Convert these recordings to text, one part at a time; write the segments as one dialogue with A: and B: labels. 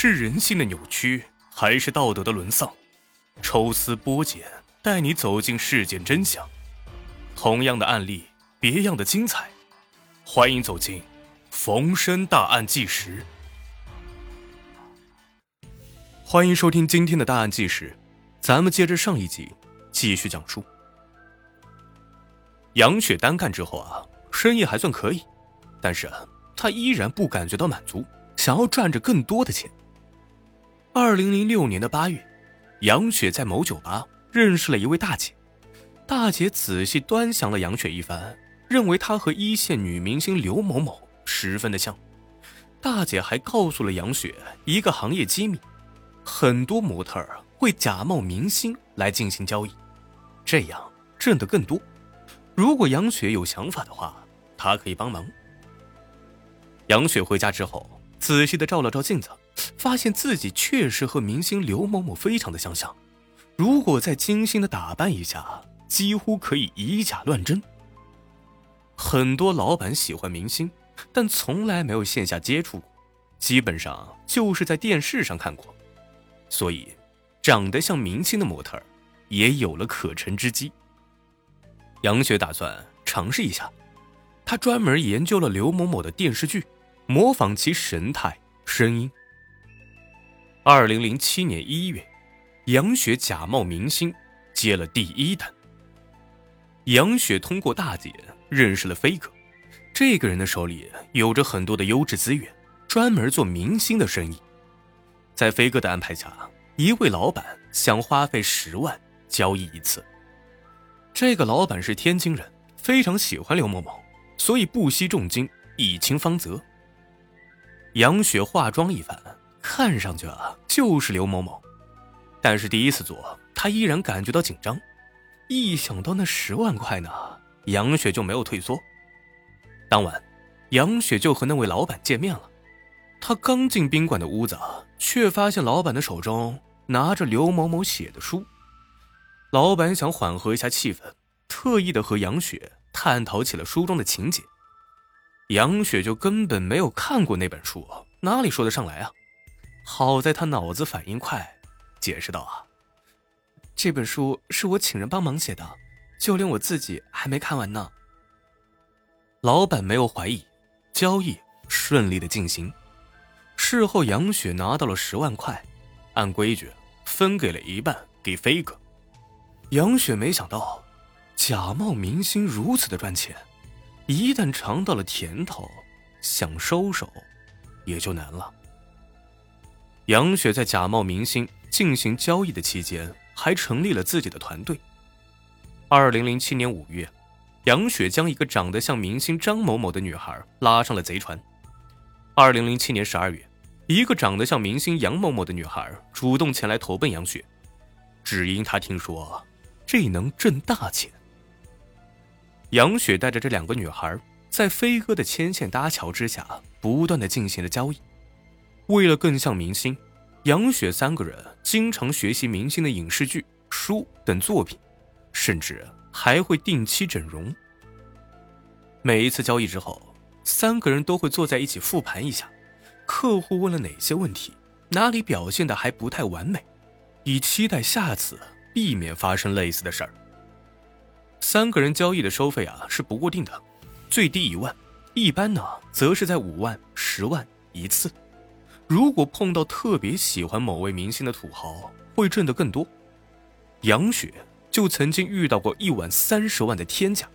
A: 是人性的扭曲，还是道德的沦丧？抽丝剥茧，带你走进事件真相。同样的案例，别样的精彩。欢迎走进《逢申大案纪实》。欢迎收听今天的大案纪实，咱们接着上一集继续讲述。杨雪单干之后啊，生意还算可以，但是啊，她依然不感觉到满足，想要赚着更多的钱。二零零六年的八月，杨雪在某酒吧认识了一位大姐。大姐仔细端详了杨雪一番，认为她和一线女明星刘某某十分的像。大姐还告诉了杨雪一个行业机密：很多模特会假冒明星来进行交易，这样挣得更多。如果杨雪有想法的话，她可以帮忙。杨雪回家之后，仔细的照了照镜子。发现自己确实和明星刘某某非常的相像，如果再精心的打扮一下，几乎可以以假乱真。很多老板喜欢明星，但从来没有线下接触过，基本上就是在电视上看过，所以长得像明星的模特也有了可乘之机。杨雪打算尝试一下，她专门研究了刘某某的电视剧，模仿其神态、声音。二零零七年一月，杨雪假冒明星接了第一单。杨雪通过大姐认识了飞哥，这个人的手里有着很多的优质资源，专门做明星的生意。在飞哥的安排下，一位老板想花费十万交易一次。这个老板是天津人，非常喜欢刘某某，所以不惜重金以清方泽。杨雪化妆一番。看上去啊，就是刘某某，但是第一次做，他依然感觉到紧张。一想到那十万块呢，杨雪就没有退缩。当晚，杨雪就和那位老板见面了。他刚进宾馆的屋子，却发现老板的手中拿着刘某某写的书。老板想缓和一下气氛，特意的和杨雪探讨起了书中的情节。杨雪就根本没有看过那本书，哪里说得上来啊？好在他脑子反应快，解释道：“啊，这本书是我请人帮忙写的，就连我自己还没看完呢。”老板没有怀疑，交易顺利的进行。事后，杨雪拿到了十万块，按规矩分给了一半给飞哥。杨雪没想到，假冒明星如此的赚钱，一旦尝到了甜头，想收手也就难了。杨雪在假冒明星进行交易的期间，还成立了自己的团队。二零零七年五月，杨雪将一个长得像明星张某某的女孩拉上了贼船。二零零七年十二月，一个长得像明星杨某某的女孩主动前来投奔杨雪，只因她听说这能挣大钱。杨雪带着这两个女孩，在飞哥的牵线搭桥之下，不断的进行了交易。为了更像明星，杨雪三个人经常学习明星的影视剧、书等作品，甚至还会定期整容。每一次交易之后，三个人都会坐在一起复盘一下，客户问了哪些问题，哪里表现的还不太完美，以期待下次避免发生类似的事儿。三个人交易的收费啊是不固定的，最低一万，一般呢则是在五万、十万一次。如果碰到特别喜欢某位明星的土豪，会挣得更多。杨雪就曾经遇到过一晚三十万的天价。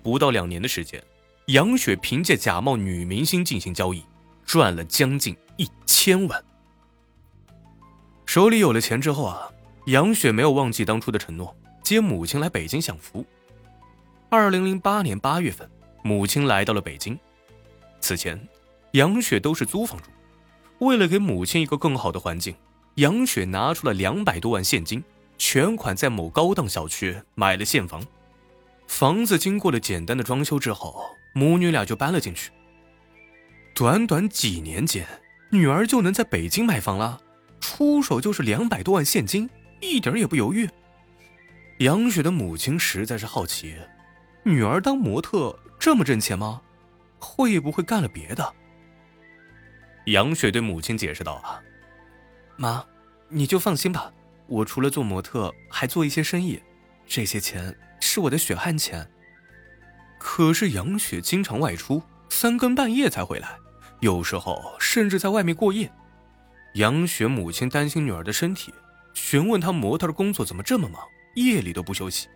A: 不到两年的时间，杨雪凭借假冒女明星进行交易，赚了将近一千万。手里有了钱之后啊，杨雪没有忘记当初的承诺，接母亲来北京享福。二零零八年八月份，母亲来到了北京。此前，杨雪都是租房住。为了给母亲一个更好的环境，杨雪拿出了两百多万现金，全款在某高档小区买了现房。房子经过了简单的装修之后，母女俩就搬了进去。短短几年间，女儿就能在北京买房了，出手就是两百多万现金，一点也不犹豫。杨雪的母亲实在是好奇，女儿当模特这么挣钱吗？会不会干了别的？杨雪对母亲解释道：“啊，妈，你就放心吧，我除了做模特，还做一些生意，这些钱是我的血汗钱。”可是杨雪经常外出，三更半夜才回来，有时候甚至在外面过夜。杨雪母亲担心女儿的身体，询问她模特的工作怎么这么忙，夜里都不休息。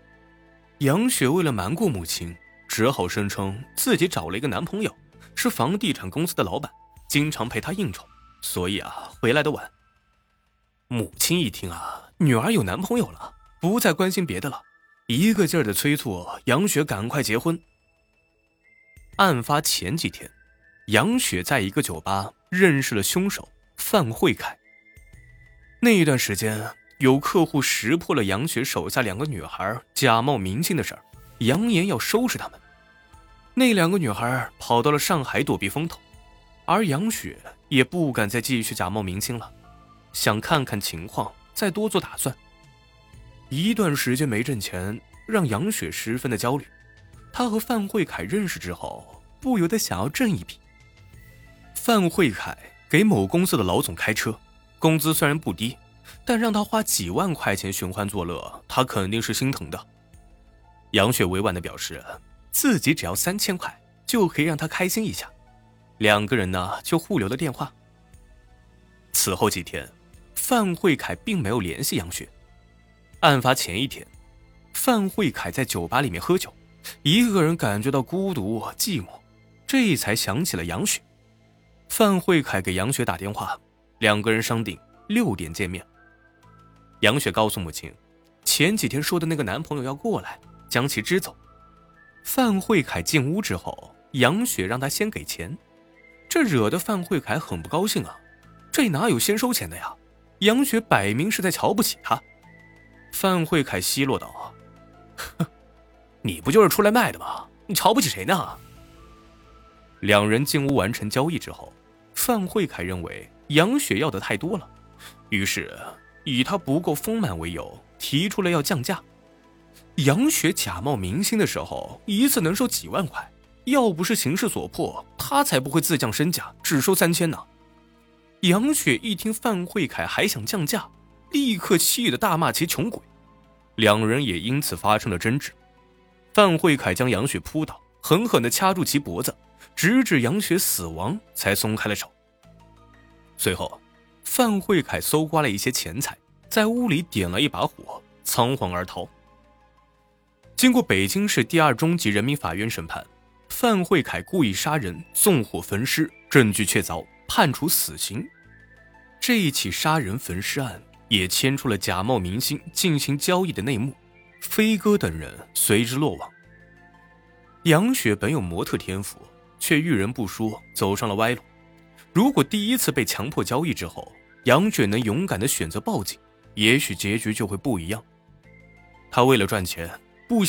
A: 杨雪为了瞒过母亲，只好声称自己找了一个男朋友，是房地产公司的老板，经常陪她应酬，所以啊回来的晚。母亲一听啊，女儿有男朋友了，不再关心别的了，一个劲儿的催促杨雪赶快结婚。案发前几天，杨雪在一个酒吧认识了凶手。范慧凯。那一段时间，有客户识破了杨雪手下两个女孩假冒明星的事儿，扬言要收拾他们。那两个女孩跑到了上海躲避风头，而杨雪也不敢再继续假冒明星了，想看看情况，再多做打算。一段时间没挣钱，让杨雪十分的焦虑。她和范慧凯认识之后，不由得想要挣一笔。范慧凯。给某公司的老总开车，工资虽然不低，但让他花几万块钱寻欢作乐，他肯定是心疼的。杨雪委婉的表示，自己只要三千块就可以让他开心一下。两个人呢就互留了电话。此后几天，范慧凯并没有联系杨雪。案发前一天，范慧凯在酒吧里面喝酒，一个人感觉到孤独寂寞，这才想起了杨雪。范慧凯给杨雪打电话，两个人商定六点见面。杨雪告诉母亲，前几天说的那个男朋友要过来，将其支走。范慧凯进屋之后，杨雪让他先给钱，这惹得范慧凯很不高兴啊！这哪有先收钱的呀？杨雪摆明是在瞧不起他。范慧凯奚落道：“哼，你不就是出来卖的吗？你瞧不起谁呢？”两人进屋完成交易之后。范慧凯认为杨雪要的太多了，于是以她不够丰满为由，提出了要降价。杨雪假冒明星的时候，一次能收几万块，要不是形势所迫，他才不会自降身价，只收三千呢。杨雪一听范慧凯还想降价，立刻气得大骂其穷鬼，两人也因此发生了争执。范慧凯将杨雪扑倒，狠狠地掐住其脖子。直至杨雪死亡，才松开了手。随后，范慧凯搜刮了一些钱财，在屋里点了一把火，仓皇而逃。经过北京市第二中级人民法院审判，范慧凯故意杀人、纵火焚尸，证据确凿，判处死刑。这一起杀人焚尸案也牵出了假冒明星进行交易的内幕，飞哥等人随之落网。杨雪本有模特天赋。却遇人不淑，走上了歪路。如果第一次被强迫交易之后，杨雪能勇敢的选择报警，也许结局就会不一样。他为了赚钱，不惜。